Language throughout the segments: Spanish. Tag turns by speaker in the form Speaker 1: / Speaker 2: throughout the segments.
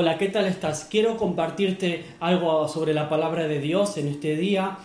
Speaker 1: Hola, ¿qué tal estás? Quiero compartirte algo sobre la palabra de Dios en este día.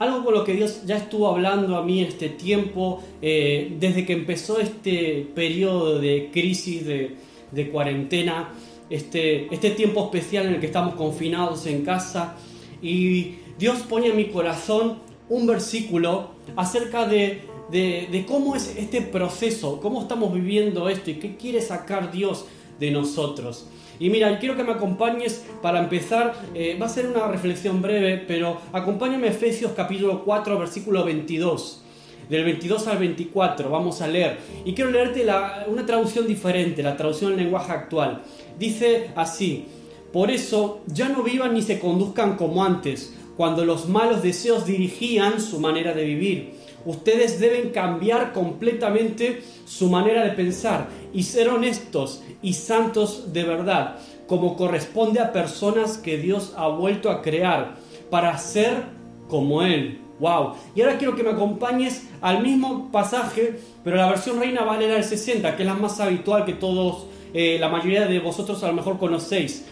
Speaker 1: Algo con lo que Dios ya estuvo hablando a mí este tiempo, eh, desde que empezó este periodo de crisis, de, cuarentena, este, este tiempo especial en el que estamos confinados en casa. Y Dios pone en mi corazón un versículo acerca de, de cómo es este proceso, cómo estamos viviendo esto y qué quiere sacar Dios de nosotros. Y mira, quiero que me acompañes para empezar, eh, va a ser una reflexión breve, pero acompáñame a Efesios capítulo 4, versículo 22. Del 22 al 24, vamos a leer. Y quiero leerte una traducción diferente, la traducción en lenguaje actual. Dice así, por eso ya no vivan ni se conduzcan como antes, cuando los malos deseos dirigían su manera de vivir ustedes deben cambiar completamente su manera de pensar y ser honestos y santos de verdad, como corresponde a personas que Dios ha vuelto a crear para ser como Él. ¡Wow! Y ahora quiero que me acompañes al mismo pasaje, pero la versión Reina Valera del 60, que es la más habitual que todos, eh, la mayoría de vosotros a lo mejor conocéis.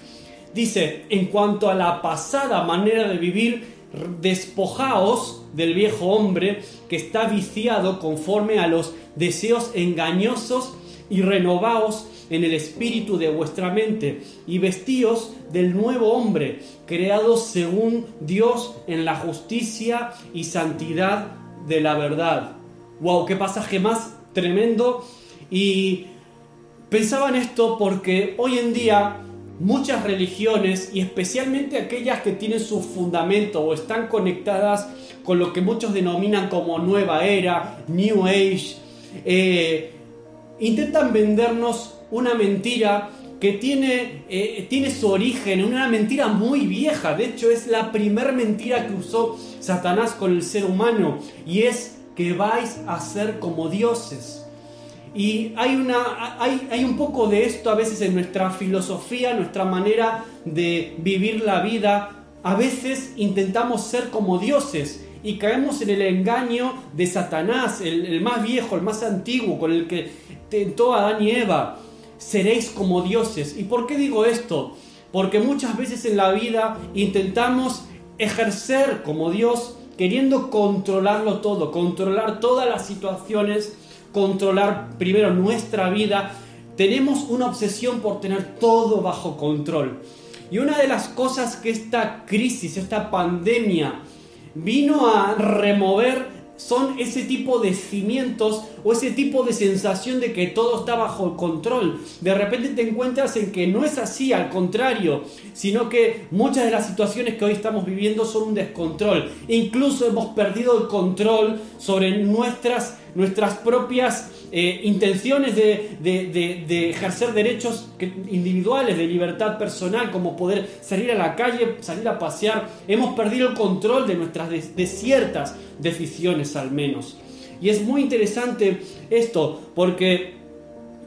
Speaker 1: Dice, en cuanto a la pasada manera de vivir, despojaos del viejo hombre que está viciado conforme a los deseos engañosos y renovaos en el espíritu de vuestra mente y vestíos del nuevo hombre, creado según Dios en la justicia y santidad de la verdad. ¡Wow! ¡Qué pasaje más tremendo! Y pensaba en esto porque hoy en día muchas religiones y especialmente aquellas que tienen su fundamento o están conectadas con lo que muchos denominan como nueva era, New Age, eh, intentan vendernos una mentira que tiene, eh, tiene su origen en una mentira muy vieja. De hecho, es la primera mentira que usó Satanás con el ser humano y es que vais a ser como dioses. Y hay, una, hay, hay, un poco de esto a veces en nuestra filosofía, nuestra manera de vivir la vida. A veces intentamos ser como dioses y caemos en el engaño de Satanás, el, más viejo, el más antiguo, con el que tentó a Adán y Eva. Seréis como dioses. ¿Y por qué digo esto? Porque muchas veces en la vida intentamos ejercer como Dios, queriendo controlarlo todo, controlar todas las situaciones controlar primero nuestra vida, tenemos una obsesión por tener todo bajo control. Y una de las cosas que esta crisis, esta pandemia, vino a remover son ese tipo de cimientos o ese tipo de sensación de que todo está bajo control. De repente te encuentras en que no es así, al contrario, sino que muchas de las situaciones que hoy estamos viviendo son un descontrol. Incluso hemos perdido el control sobre nuestras, nuestras propias eh, intenciones de, ejercer derechos individuales, de libertad personal, como poder salir a la calle, salir a pasear. Hemos perdido el control de nuestras de ciertas decisiones al menos. Y es muy interesante esto porque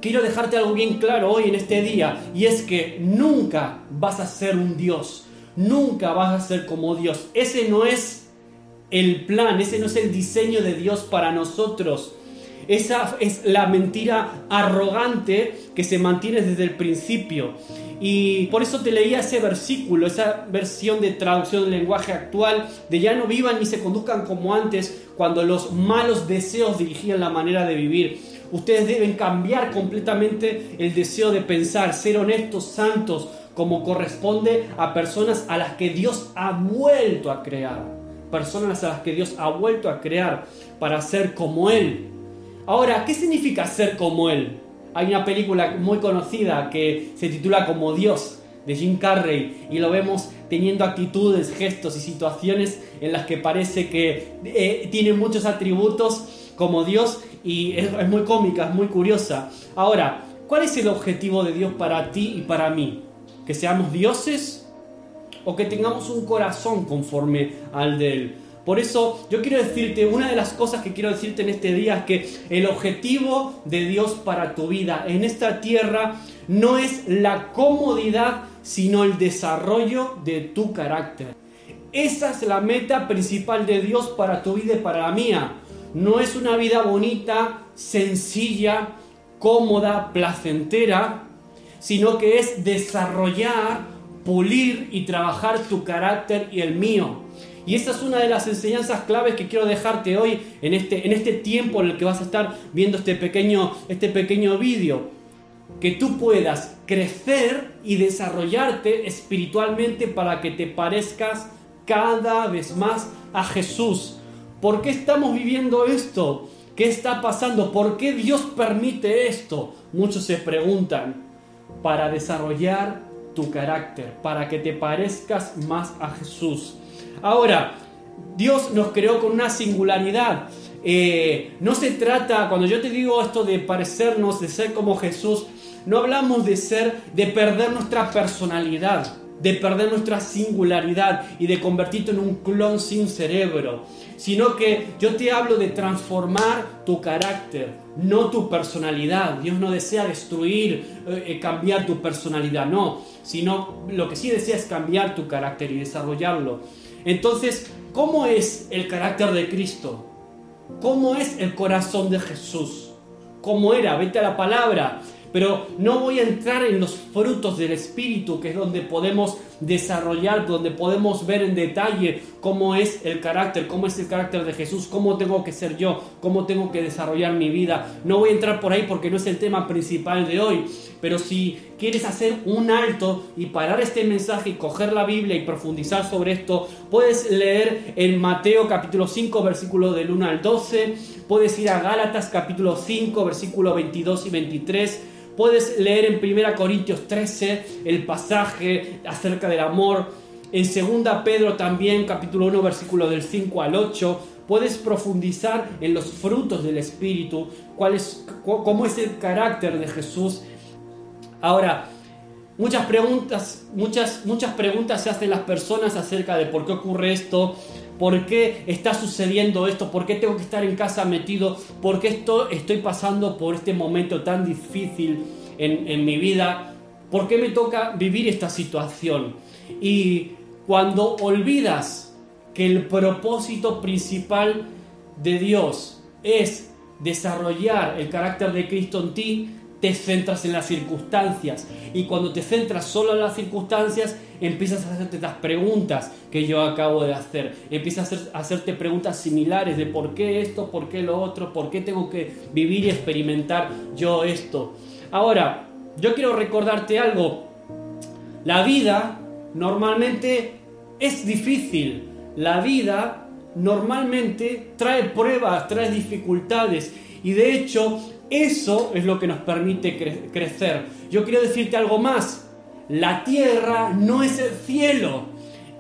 Speaker 1: quiero dejarte algo bien claro hoy en este día y es que nunca vas a ser un Dios, nunca vas a ser como Dios. Ese no es el plan, ese no es el diseño de Dios para nosotros. Esa es la mentira arrogante que se mantiene desde el principio. Y por eso te leía ese versículo, esa versión de traducción del lenguaje actual, de ya no vivan ni se conduzcan como antes, cuando los malos deseos dirigían la manera de vivir. Ustedes deben cambiar completamente el deseo de pensar, ser honestos, santos, como corresponde a personas a las que Dios ha vuelto a crear. Personas a las que Dios ha vuelto a crear para ser como Él. Ahora, ¿qué significa ser como Él? Hay una película muy conocida que se titula Como Dios, de Jim Carrey, y lo vemos teniendo actitudes, gestos y situaciones en las que parece que eh, tiene muchos atributos como Dios y es, es muy cómica, es muy curiosa. Ahora, ¿cuál es el objetivo de Dios para ti y para mí? ¿Que seamos dioses o que tengamos un corazón conforme al de Él? Por eso yo quiero decirte, una de las cosas que quiero decirte en este día es que el objetivo de Dios para tu vida en esta tierra no es la comodidad, sino el desarrollo de tu carácter. Esa es la meta principal de Dios para tu vida y para la mía. No es una vida bonita, sencilla, cómoda, placentera, sino que es desarrollar, pulir y trabajar tu carácter y el mío. Y esa es una de las enseñanzas claves que quiero dejarte hoy en este, en este tiempo en el que vas a estar viendo este pequeño, este pequeño vídeo. Que tú puedas crecer y desarrollarte espiritualmente para que te parezcas cada vez más a Jesús. ¿Por qué estamos viviendo esto? ¿Qué está pasando? ¿Por qué Dios permite esto? Muchos se preguntan. Para desarrollar tu carácter, para que te parezcas más a Jesús. Ahora, Dios nos creó con una singularidad. Eh, no se trata, cuando yo te digo esto de parecernos, de ser como Jesús, no hablamos de ser, de perder nuestra personalidad, de perder nuestra singularidad y de convertirte en un clon sin cerebro, sino que yo te hablo de transformar tu carácter, no tu personalidad. Dios no desea destruir, eh, eh, cambiar tu personalidad, no, sino lo que sí desea es cambiar tu carácter y desarrollarlo. Entonces, ¿cómo es el carácter de Cristo? ¿Cómo es el corazón de Jesús? ¿Cómo era? Vete a la palabra. Pero no voy a entrar en los frutos del Espíritu, que es donde podemos desarrollar, donde podemos ver en detalle cómo es el carácter, cómo es el carácter de Jesús, cómo tengo que ser yo, cómo tengo que desarrollar mi vida. No voy a entrar por ahí porque no es el tema principal de hoy, pero si quieres hacer un alto y parar este mensaje y coger la Biblia y profundizar sobre esto, puedes leer en Mateo capítulo 5 versículo del 1 al 12, puedes ir a Gálatas capítulo 5 versículo 22 y 23, Puedes leer en 1 Corintios 13 el pasaje acerca del amor. En 2 Pedro también, capítulo 1, versículo del 5 al 8. Puedes profundizar en los frutos del Espíritu, cuál es, cómo es el carácter de Jesús. Ahora, muchas preguntas, muchas, muchas preguntas se hacen las personas acerca de por qué ocurre esto, por qué está sucediendo esto, por qué tengo que estar en casa metido, por qué estoy pasando por este momento tan difícil en, en mi vida, por qué me toca vivir esta situación. Y cuando olvidas que el propósito principal de Dios es desarrollar el carácter de Cristo en ti, te centras en las circunstancias. Y cuando te centras solo en las circunstancias, empiezas a hacerte las preguntas que yo acabo de hacer. Empiezas a, hacerte preguntas similares de por qué esto, por qué lo otro, por qué tengo que vivir y experimentar yo esto. Ahora, yo quiero recordarte algo. La vida normalmente es difícil. La vida normalmente trae pruebas, trae dificultades. Y de hecho, eso es lo que nos permite crecer. Yo quiero decirte algo más. La tierra no es el cielo.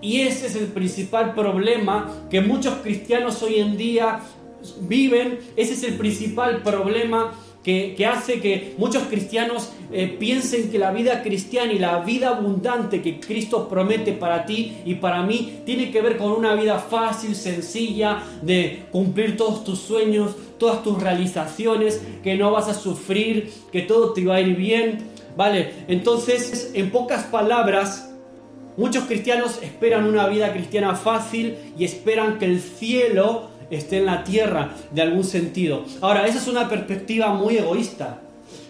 Speaker 1: Y ese es el principal problema que muchos cristianos hoy en día viven. Ese es el principal problema que, hace que muchos cristianos eh, piensen que la vida cristiana y la vida abundante que Cristo promete para ti y para mí tiene que ver con una vida fácil, sencilla, de cumplir todos tus sueños, todas tus realizaciones, que no vas a sufrir, que todo te va a ir bien. Vale, entonces, en pocas palabras, muchos cristianos esperan una vida cristiana fácil y esperan que el cielo esté en la tierra de algún sentido. Ahora, esa es una perspectiva muy egoísta.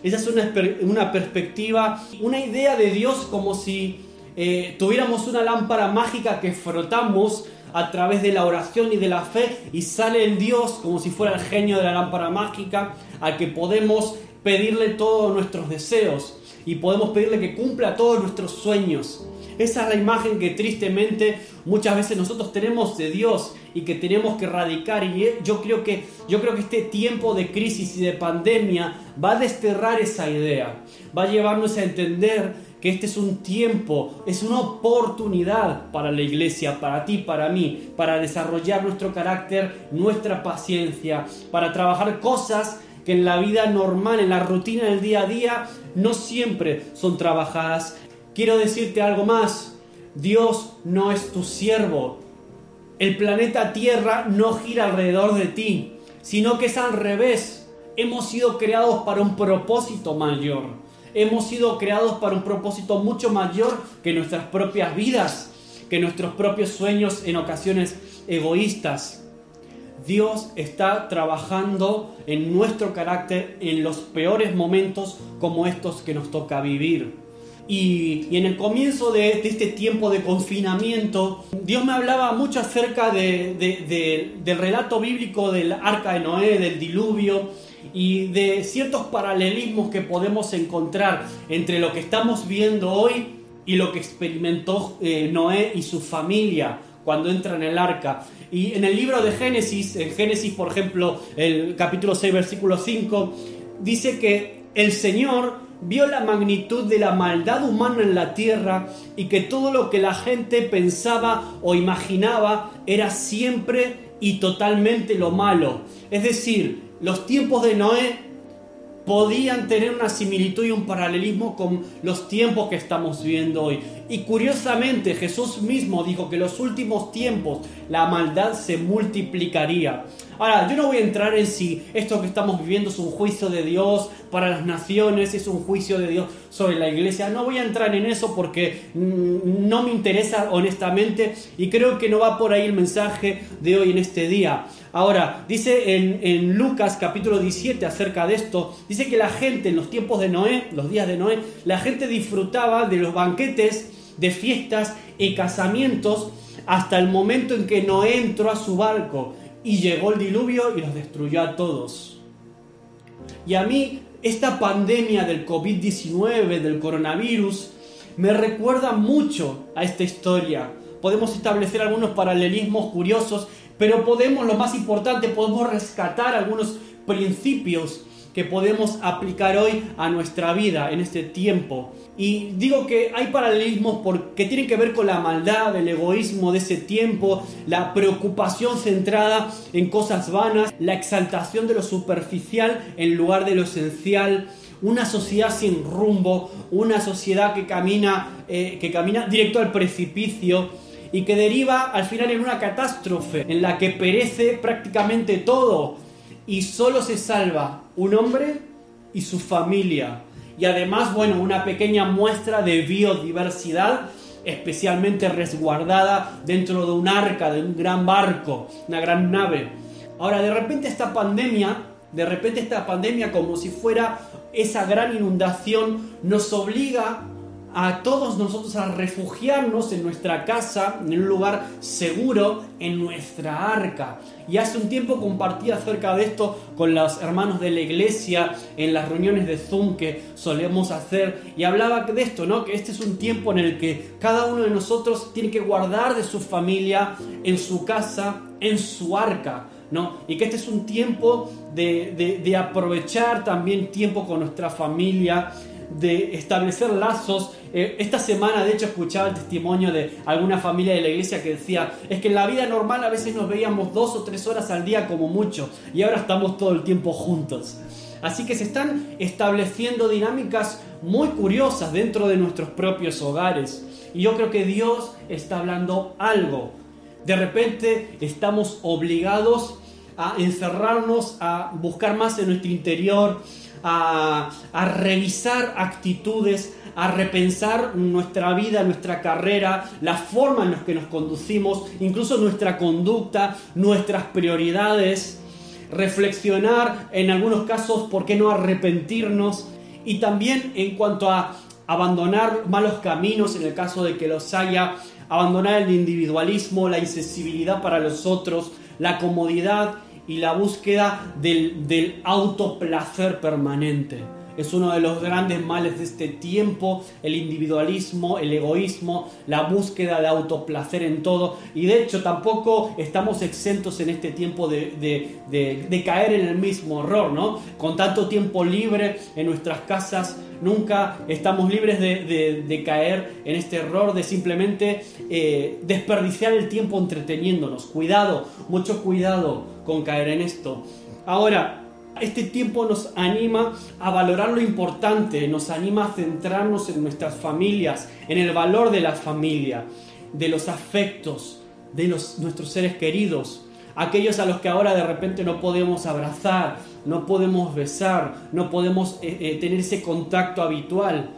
Speaker 1: Esa es una, una perspectiva, una idea de Dios como si eh, tuviéramos una lámpara mágica que frotamos a través de la oración y de la fe y sale el Dios como si fuera el genio de la lámpara mágica al que podemos pedirle todos nuestros deseos y podemos pedirle que cumpla todos nuestros sueños. Esa es la imagen que tristemente muchas veces nosotros tenemos de Dios y que tenemos que erradicar. Y eh, yo creo que, yo creo que este tiempo de crisis y de pandemia va a desterrar esa idea, va a llevarnos a entender que este es un tiempo, es una oportunidad para la iglesia, para ti, para mí, para desarrollar nuestro carácter, nuestra paciencia, para trabajar cosas que en la vida normal, en la rutina del día a día, no siempre son trabajadas Quiero decirte algo más. Dios no es tu siervo. El planeta Tierra no gira alrededor de ti, sino que es al revés. Hemos sido creados para un propósito mayor. Hemos sido creados para un propósito mucho mayor que nuestras propias vidas, que nuestros propios sueños en ocasiones egoístas. Dios está trabajando en nuestro carácter en los peores momentos como estos que nos toca vivir. Y, en el comienzo de, este tiempo de confinamiento, Dios me hablaba mucho acerca del relato bíblico del arca de Noé, del diluvio y de ciertos paralelismos que podemos encontrar entre lo que estamos viendo hoy y lo que experimentó eh, Noé y su familia cuando entra en el arca. Y en el libro de Génesis, en Génesis por ejemplo, el capítulo 6, versículo 5, dice que el Señor vio la magnitud de la maldad humana en la tierra y que todo lo que la gente pensaba o imaginaba era siempre y totalmente lo malo. Es decir, los tiempos de Noé podían tener una similitud y un paralelismo con los tiempos que estamos viendo hoy. Y curiosamente Jesús mismo dijo que en los últimos tiempos la maldad se multiplicaría. Ahora, yo no voy a entrar en si esto que estamos viviendo es un juicio de Dios para las naciones, es un juicio de Dios sobre la iglesia. No voy a entrar en eso porque mm, no me interesa honestamente y creo que no va por ahí el mensaje de hoy en este día. Ahora, dice en, Lucas capítulo 17 acerca de esto, dice que la gente en los tiempos de Noé, los días de Noé, la gente disfrutaba de los banquetes, de fiestas y casamientos hasta el momento en que Noé entró a su barco y llegó el diluvio y los destruyó a todos. Y a mí esta pandemia del COVID-19, del coronavirus, me recuerda mucho a esta historia. Podemos establecer algunos paralelismos curiosos, pero podemos, lo más importante, podemos rescatar algunos principios que podemos aplicar hoy a nuestra vida en este tiempo. Y digo que hay paralelismos porque tienen que ver con la maldad, el egoísmo de ese tiempo, la preocupación centrada en cosas vanas, la exaltación de lo superficial en lugar de lo esencial, una sociedad sin rumbo, una sociedad que camina, eh, que camina directo al precipicio y que deriva al final en una catástrofe en la que perece prácticamente todo y solo se salva un hombre y su familia. Y además, bueno, una pequeña muestra de biodiversidad especialmente resguardada dentro de un arca, de un gran barco, una gran nave. Ahora, de repente esta pandemia, de repente esta pandemia como si fuera esa gran inundación, nos obliga a todos nosotros a refugiarnos en nuestra casa, en un lugar seguro, en nuestra arca. Y hace un tiempo compartí acerca de esto con los hermanos de la iglesia en las reuniones de Zoom que solemos hacer y hablaba de esto, ¿no? Que este es un tiempo en el que cada uno de nosotros tiene que guardar de su familia en su casa, en su arca. ¿No? Y que este es un tiempo de, de aprovechar también tiempo con nuestra familia, de establecer lazos. Eh, esta semana, de hecho, escuchaba el testimonio de alguna familia de la iglesia que decía, es que en la vida normal a veces nos veíamos dos o tres horas al día como mucho, y ahora estamos todo el tiempo juntos. Así que se están estableciendo dinámicas muy curiosas dentro de nuestros propios hogares. Y yo creo que Dios está hablando algo. De repente estamos obligados a encerrarnos, a buscar más en nuestro interior, a, revisar actitudes, a repensar nuestra vida, nuestra carrera, la forma en la que nos conducimos, incluso nuestra conducta, nuestras prioridades, reflexionar en algunos casos, ¿por qué no arrepentirnos? Y también en cuanto a abandonar malos caminos, en el caso de que los haya, abandonar el individualismo, la insensibilidad para los otros, la comodidad y la búsqueda del, del autoplacer permanente. Es uno de los grandes males de este tiempo, el individualismo, el egoísmo, la búsqueda de autoplacer en todo. Y de hecho tampoco estamos exentos en este tiempo de, caer en el mismo error, ¿no? Con tanto tiempo libre en nuestras casas, nunca estamos libres de, caer en este error de simplemente eh, desperdiciar el tiempo entreteniéndonos. Cuidado, mucho cuidado con caer en esto. Ahora, este tiempo nos anima a valorar lo importante, nos anima a centrarnos en nuestras familias, en el valor de la familia, de los afectos, de los, nuestros seres queridos, aquellos a los que ahora de repente no podemos abrazar, no podemos besar, no podemos eh, eh, tener ese contacto habitual.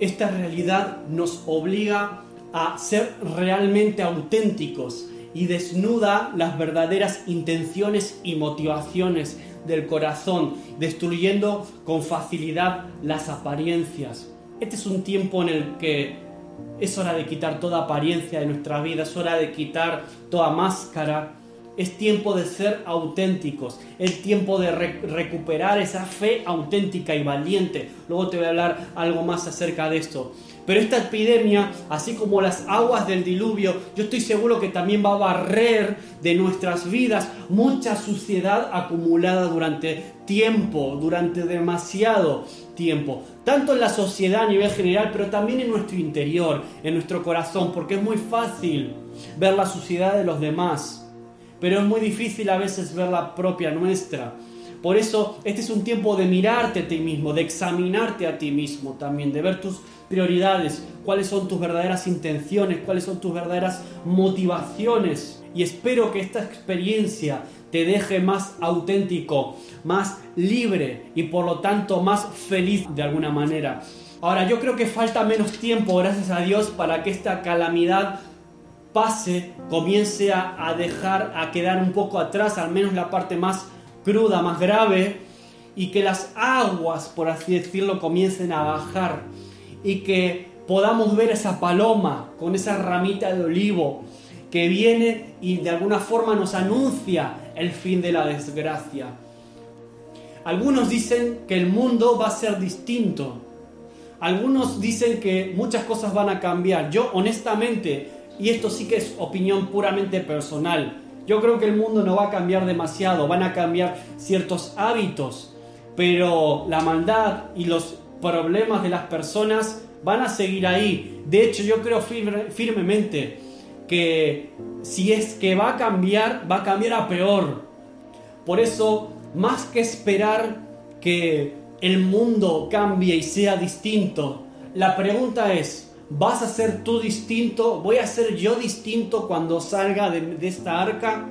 Speaker 1: Esta realidad nos obliga a ser realmente auténticos y desnuda las verdaderas intenciones y motivaciones del corazón, destruyendo con facilidad las apariencias. Este es un tiempo en el que es hora de quitar toda apariencia de nuestra vida, es hora de quitar toda máscara. Es tiempo de ser auténticos, es tiempo de recuperar esa fe auténtica y valiente. Luego te voy a hablar algo más acerca de esto. Pero esta epidemia, así como las aguas del diluvio, yo estoy seguro que también va a barrer de nuestras vidas mucha suciedad acumulada durante tiempo, durante demasiado tiempo. Tanto en la sociedad a nivel general, pero también en nuestro interior, en nuestro corazón, porque es muy fácil ver la suciedad de los demás, pero es muy difícil a veces ver la propia nuestra. Por eso este es un tiempo de mirarte a ti mismo, de examinarte a ti mismo también, de ver tus prioridades, cuáles son tus verdaderas intenciones, cuáles son tus verdaderas motivaciones. Y espero que esta experiencia te deje más auténtico, más libre y por lo tanto más feliz de alguna manera. Ahora, yo creo que falta menos tiempo, gracias a Dios, para que esta calamidad pase, comience a, dejar, a quedar un poco atrás, al menos la parte más cruda, más grave, y que las aguas, por así decirlo, comiencen a bajar y que podamos ver esa paloma con esa ramita de olivo que viene y de alguna forma nos anuncia el fin de la desgracia. Algunos dicen que el mundo va a ser distinto. Algunos dicen que muchas cosas van a cambiar. Yo honestamente, y esto sí que es opinión puramente personal, yo creo que el mundo no va a cambiar demasiado, van a cambiar ciertos hábitos, pero la maldad y los problemas de las personas van a seguir ahí. De hecho, yo creo firmemente que si es que va a cambiar, va a cambiar a peor. Por eso, más que esperar que el mundo cambie y sea distinto, la pregunta es, ¿vas a ser tú distinto? ¿Voy a ser yo distinto cuando salga de, esta arca?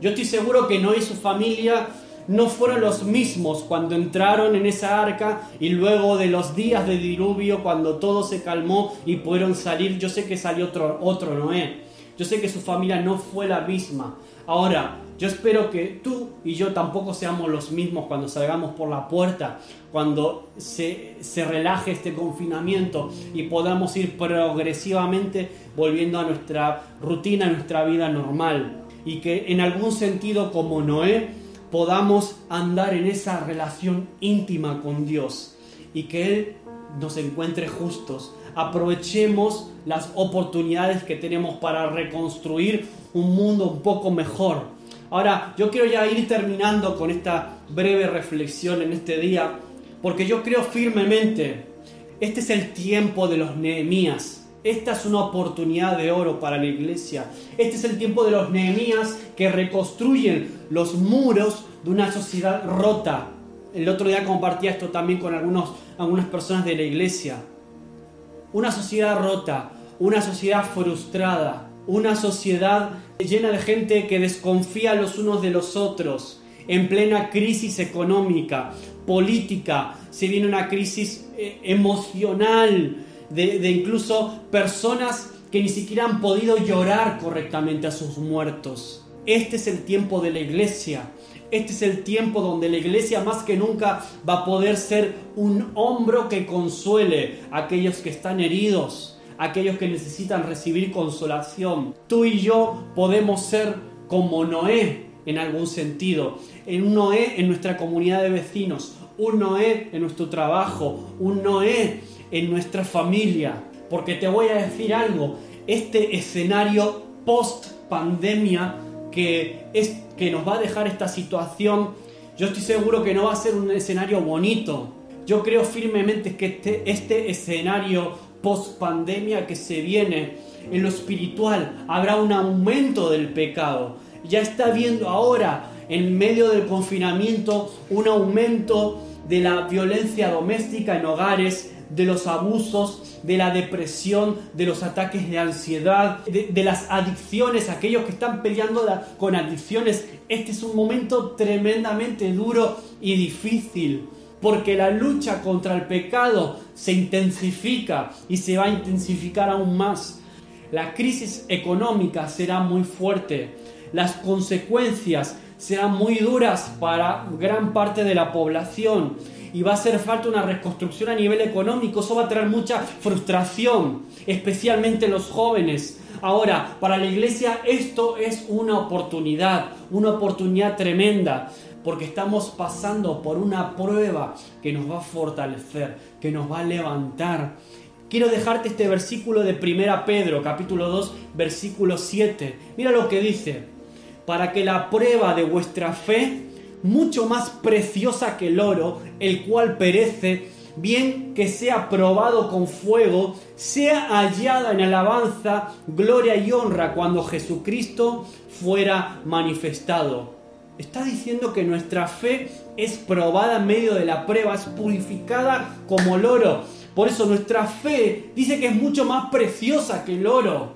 Speaker 1: Yo estoy seguro que no y su familia no fueron los mismos cuando entraron en esa arca y luego de los días de diluvio cuando todo se calmó y pudieron salir. Yo sé que salió otro, otro Noé. Yo sé que su familia no fue la misma. Ahora, yo espero que tú y yo tampoco seamos los mismos cuando salgamos por la puerta, cuando se, se, relaje este confinamiento y podamos ir progresivamente volviendo a nuestra rutina, a nuestra vida normal. Y que en algún sentido como Noé podamos andar en esa relación íntima con Dios y que Él nos encuentre justos. Aprovechemos las oportunidades que tenemos para reconstruir un mundo un poco mejor. Ahora, yo quiero ya ir terminando con esta breve reflexión en este día, porque yo creo firmemente, este es el tiempo de los Nehemías. Esta es una oportunidad de oro para la iglesia. Este es el tiempo de los Nehemías que reconstruyen los muros de una sociedad rota. El otro día compartía esto también con algunas personas de la iglesia. Una sociedad rota, una sociedad frustrada, una sociedad llena de gente que desconfía los unos de los otros, en plena crisis económica, política, se viene una crisis eh, emocional, de, incluso personas que ni siquiera han podido llorar correctamente a sus muertos. Este es el tiempo de la iglesia. Este es el tiempo donde la iglesia más que nunca va a poder ser un hombro que consuele a aquellos que están heridos, aquellos que necesitan recibir consolación. Tú y yo podemos ser como Noé en algún sentido, en un Noé en nuestra comunidad de vecinos, un Noé en nuestro trabajo, un Noé en nuestra familia. Porque te voy a decir algo, este escenario post pandemia que, es, que nos va a dejar esta situación, yo estoy seguro que no va a ser un escenario bonito. Yo creo firmemente que este, este escenario post pandemia que se viene en lo espiritual habrá un aumento del pecado. Ya está viendo ahora en medio del confinamiento un aumento de la violencia doméstica en hogares, de los abusos, de la depresión, de los ataques de ansiedad, de, las adicciones, aquellos que están peleando con adicciones. Este es un momento tremendamente duro y difícil, porque la lucha contra el pecado se intensifica y se va a intensificar aún más. La crisis económica será muy fuerte. Las consecuencias serán muy duras para gran parte de la población y va a hacer falta una reconstrucción a nivel económico. Eso va a traer mucha frustración, especialmente en los jóvenes. Ahora, para la iglesia esto es una oportunidad, una oportunidad tremenda, porque estamos pasando por una prueba que nos va a fortalecer, que nos va a levantar. Quiero dejarte este versículo de 1 Pedro, capítulo 2, versículo 7. Mira lo que dice para que la prueba de vuestra fe, mucho más preciosa que el oro, el cual perece, bien que sea probado con fuego, sea hallada en alabanza, gloria y honra cuando Jesucristo fuera manifestado. Está diciendo que nuestra fe es probada en medio de la prueba, es purificada como el oro. Por eso nuestra fe dice que es mucho más preciosa que el oro.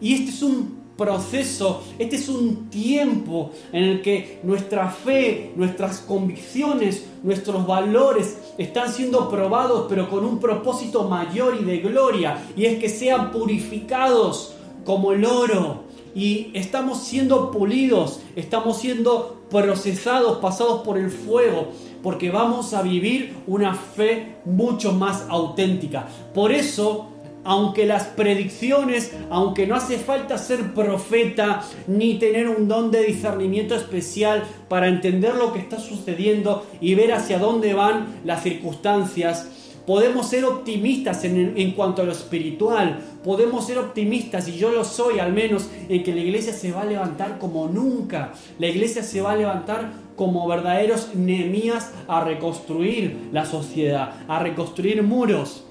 Speaker 1: Y este es un proceso, este es un tiempo en el que nuestra fe, nuestras convicciones, nuestros valores están siendo probados, pero con un propósito mayor y de gloria, y es que sean purificados como el oro. Y estamos siendo pulidos, estamos siendo procesados, pasados por el fuego, porque vamos a vivir una fe mucho más auténtica. Por eso aunque las predicciones, aunque no hace falta ser profeta ni tener un don de discernimiento especial para entender lo que está sucediendo y ver hacia dónde van las circunstancias, podemos ser optimistas en, cuanto a lo espiritual, podemos ser optimistas, y yo lo soy al menos, en que la iglesia se va a levantar como nunca, la iglesia se va a levantar como verdaderos Nehemías a reconstruir la sociedad, a reconstruir muros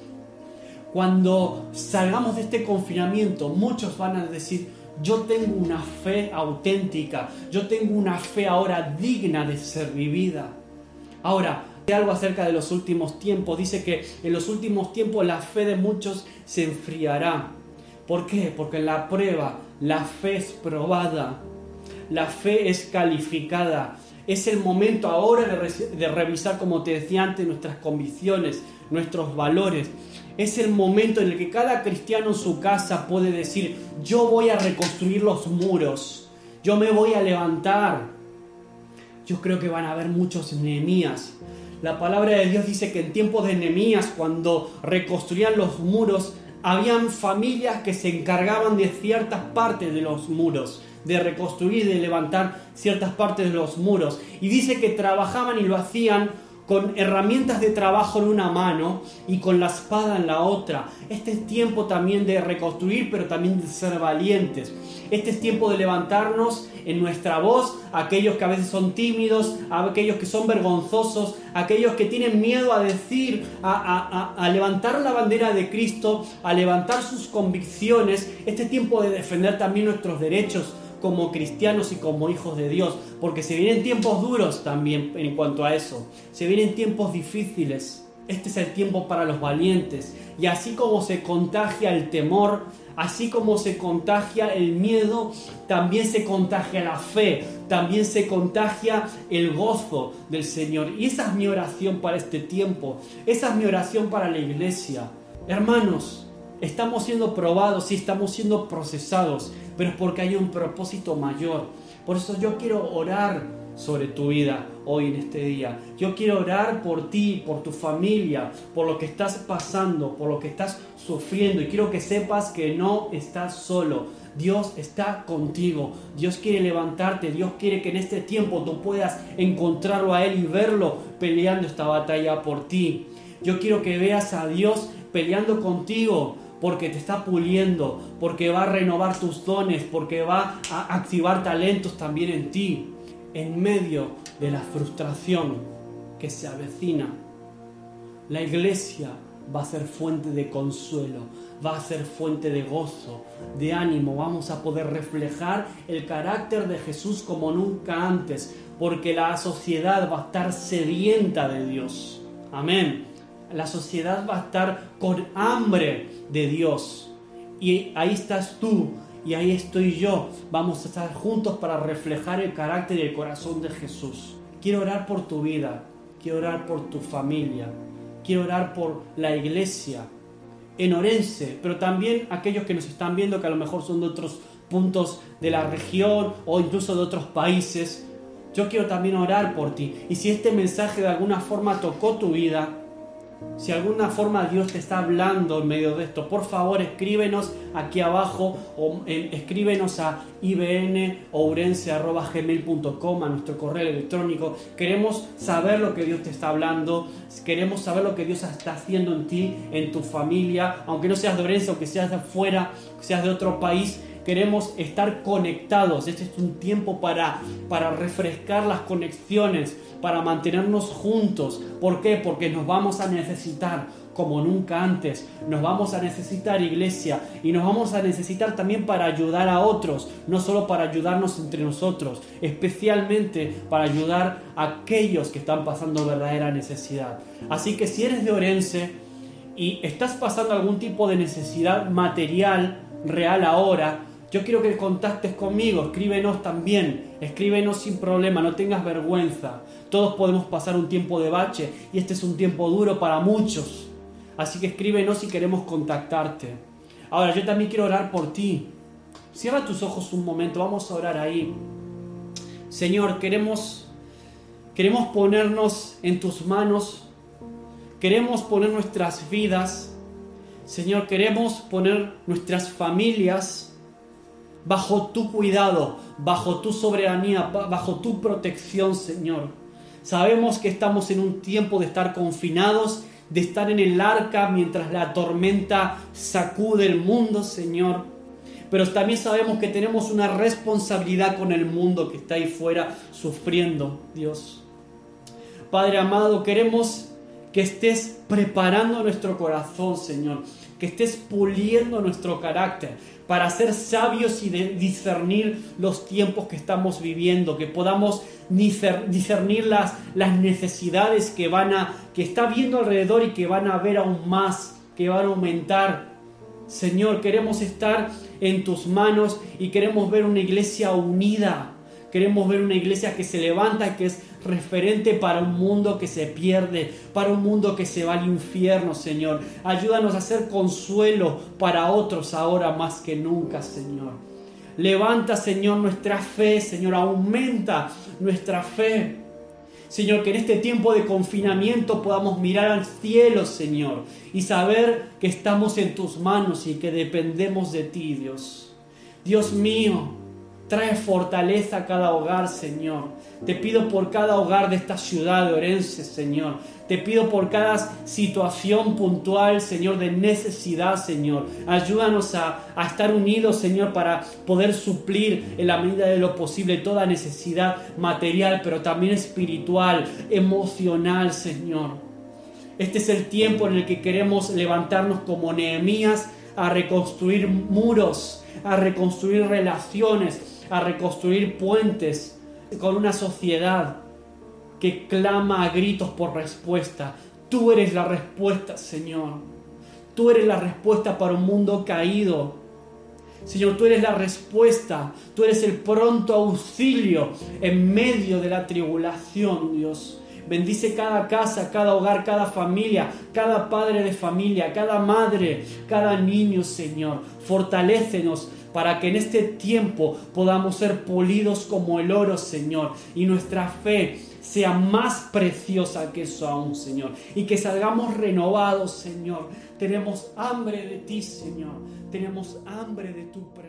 Speaker 1: cuando salgamos de este confinamiento, muchos van a decir, yo tengo una fe auténtica, yo tengo una fe ahora digna de ser vivida. Ahora, algo acerca de los últimos tiempos. Dice que en los últimos tiempos la fe de muchos se enfriará. ¿Por qué? Porque en la prueba la fe es probada, la fe es calificada. Es el momento ahora de, de revisar, como te decía antes, nuestras convicciones, nuestros valores es el momento en el que cada cristiano en su casa puede decir, yo voy a reconstruir los muros, yo me voy a levantar. Yo creo que van a haber muchos Nehemías. La palabra de Dios dice que en tiempos de Nehemías, cuando reconstruían los muros, habían familias que se encargaban de ciertas partes de los muros, de reconstruir, de levantar ciertas partes de los muros. Y dice que trabajaban y lo hacían con herramientas de trabajo en una mano y con la espada en la otra. Este es tiempo también de reconstruir, pero también de ser valientes. Este es tiempo de levantarnos en nuestra voz, aquellos que a veces son tímidos, aquellos que son vergonzosos, aquellos que tienen miedo a decir, a, a levantar la bandera de Cristo, a levantar sus convicciones. Este tiempo de defender también nuestros derechos como cristianos y como hijos de Dios, porque se vienen tiempos duros también en cuanto a eso, se vienen tiempos difíciles. Este es el tiempo para los valientes. Y así como se contagia el temor, así como se contagia el miedo, también se contagia la fe, también se contagia el gozo del Señor. Y esa es mi oración para este tiempo, esa es mi oración para la iglesia. Hermanos, estamos siendo probados y estamos siendo procesados, pero es porque hay un propósito mayor. Por eso yo quiero orar sobre tu vida hoy en este día. Yo quiero orar por ti, por tu familia, por lo que estás pasando, por lo que estás sufriendo. Y quiero que sepas que no estás solo. Dios está contigo. Dios quiere levantarte. Dios quiere que en este tiempo tú puedas encontrarlo a Él y verlo peleando esta batalla por ti. Yo quiero que veas a Dios peleando contigo porque te está puliendo, porque va a renovar tus dones, porque va a activar talentos también en ti, en medio de la frustración que se avecina. La iglesia va a ser fuente de consuelo, va a ser fuente de gozo, de ánimo. Vamos a poder reflejar el carácter de Jesús como nunca antes, porque la sociedad va a estar sedienta de Dios. Amén la sociedad va a estar con hambre de Dios. Y ahí estás tú y ahí estoy yo. Vamos a estar juntos para reflejar el carácter y el corazón de Jesús. Quiero orar por tu vida, quiero orar por tu familia, quiero orar por la iglesia, en Orense, pero también aquellos que nos están viendo que a lo mejor son de otros puntos de la región o incluso de otros países. Yo quiero también orar por ti. Y si este mensaje de alguna forma tocó tu vida, si alguna forma Dios te está hablando en medio de esto, por favor escríbenos aquí abajo o escríbenos a ibnourense.gmail.com, a nuestro correo electrónico. Queremos saber lo que Dios te está hablando, queremos saber lo que Dios está haciendo en ti, en tu familia, aunque no seas de Orense, aunque seas de afuera, seas de otro país. Queremos estar conectados. Este es un tiempo para, para refrescar las conexiones para mantenernos juntos. ¿Por qué? Porque nos vamos a necesitar como nunca antes. Nos vamos a necesitar iglesia y nos vamos a necesitar también para ayudar a otros, no solo para ayudarnos entre nosotros, especialmente para ayudar a aquellos que están pasando verdadera necesidad. Así que si eres de Orense y estás pasando algún tipo de necesidad material real ahora, yo quiero que contactes conmigo, escríbenos también, escríbenos sin problema, no tengas vergüenza. Todos podemos pasar un tiempo de bache y este es un tiempo duro para muchos. Así que escríbenos si queremos contactarte. Ahora, yo también quiero orar por ti. Cierra tus ojos un momento, vamos a orar ahí. Señor, queremos queremos ponernos en tus manos. Queremos poner nuestras vidas. Señor, queremos poner nuestras familias bajo tu cuidado, bajo tu soberanía, bajo tu protección, Señor. Sabemos que estamos en un tiempo de estar confinados, de estar en el arca mientras la tormenta sacude el mundo, Señor. Pero también sabemos que tenemos una responsabilidad con el mundo que está ahí fuera sufriendo, Dios. Padre amado, queremos que estés preparando nuestro corazón, Señor, que estés puliendo nuestro carácter, para ser sabios y discernir los tiempos que estamos viviendo, que podamos discernir las, necesidades que van a que está viendo alrededor y que van a ver aún más, que van a aumentar. Señor, queremos estar en tus manos y queremos ver una iglesia unida. Queremos ver una iglesia que se levanta, que es referente para un mundo que se pierde, para un mundo que se va al infierno, Señor. Ayúdanos a ser consuelo para otros ahora más que nunca, Señor. Levanta, Señor, nuestra fe, Señor, aumenta nuestra fe. Señor, que en este tiempo de confinamiento podamos mirar al cielo, Señor, y saber que estamos en tus manos y que dependemos de ti, Dios. Dios mío, Trae fortaleza a cada hogar, Señor. Te pido por cada hogar de esta ciudad de Orense, Señor. Te pido por cada situación puntual, Señor, de necesidad, Señor. Ayúdanos a, a, estar unidos, Señor, para poder suplir en la medida de lo posible toda necesidad material, pero también espiritual, emocional, Señor. Este es el tiempo en el que queremos levantarnos como Nehemías a reconstruir muros, a reconstruir relaciones, a reconstruir puentes con una sociedad que clama a gritos por respuesta. Tú eres la respuesta, Señor. Tú eres la respuesta para un mundo caído. Señor, tú eres la respuesta. Tú eres el pronto auxilio en medio de la tribulación, Dios. Bendice cada casa, cada hogar, cada familia, cada padre de familia, cada madre, cada niño, Señor. Fortalécenos para que en este tiempo podamos ser polidos como el oro, Señor, y nuestra fe sea más preciosa que eso aún, Señor, y que salgamos renovados, Señor. Tenemos hambre de ti, Señor. Tenemos hambre de tu presencia.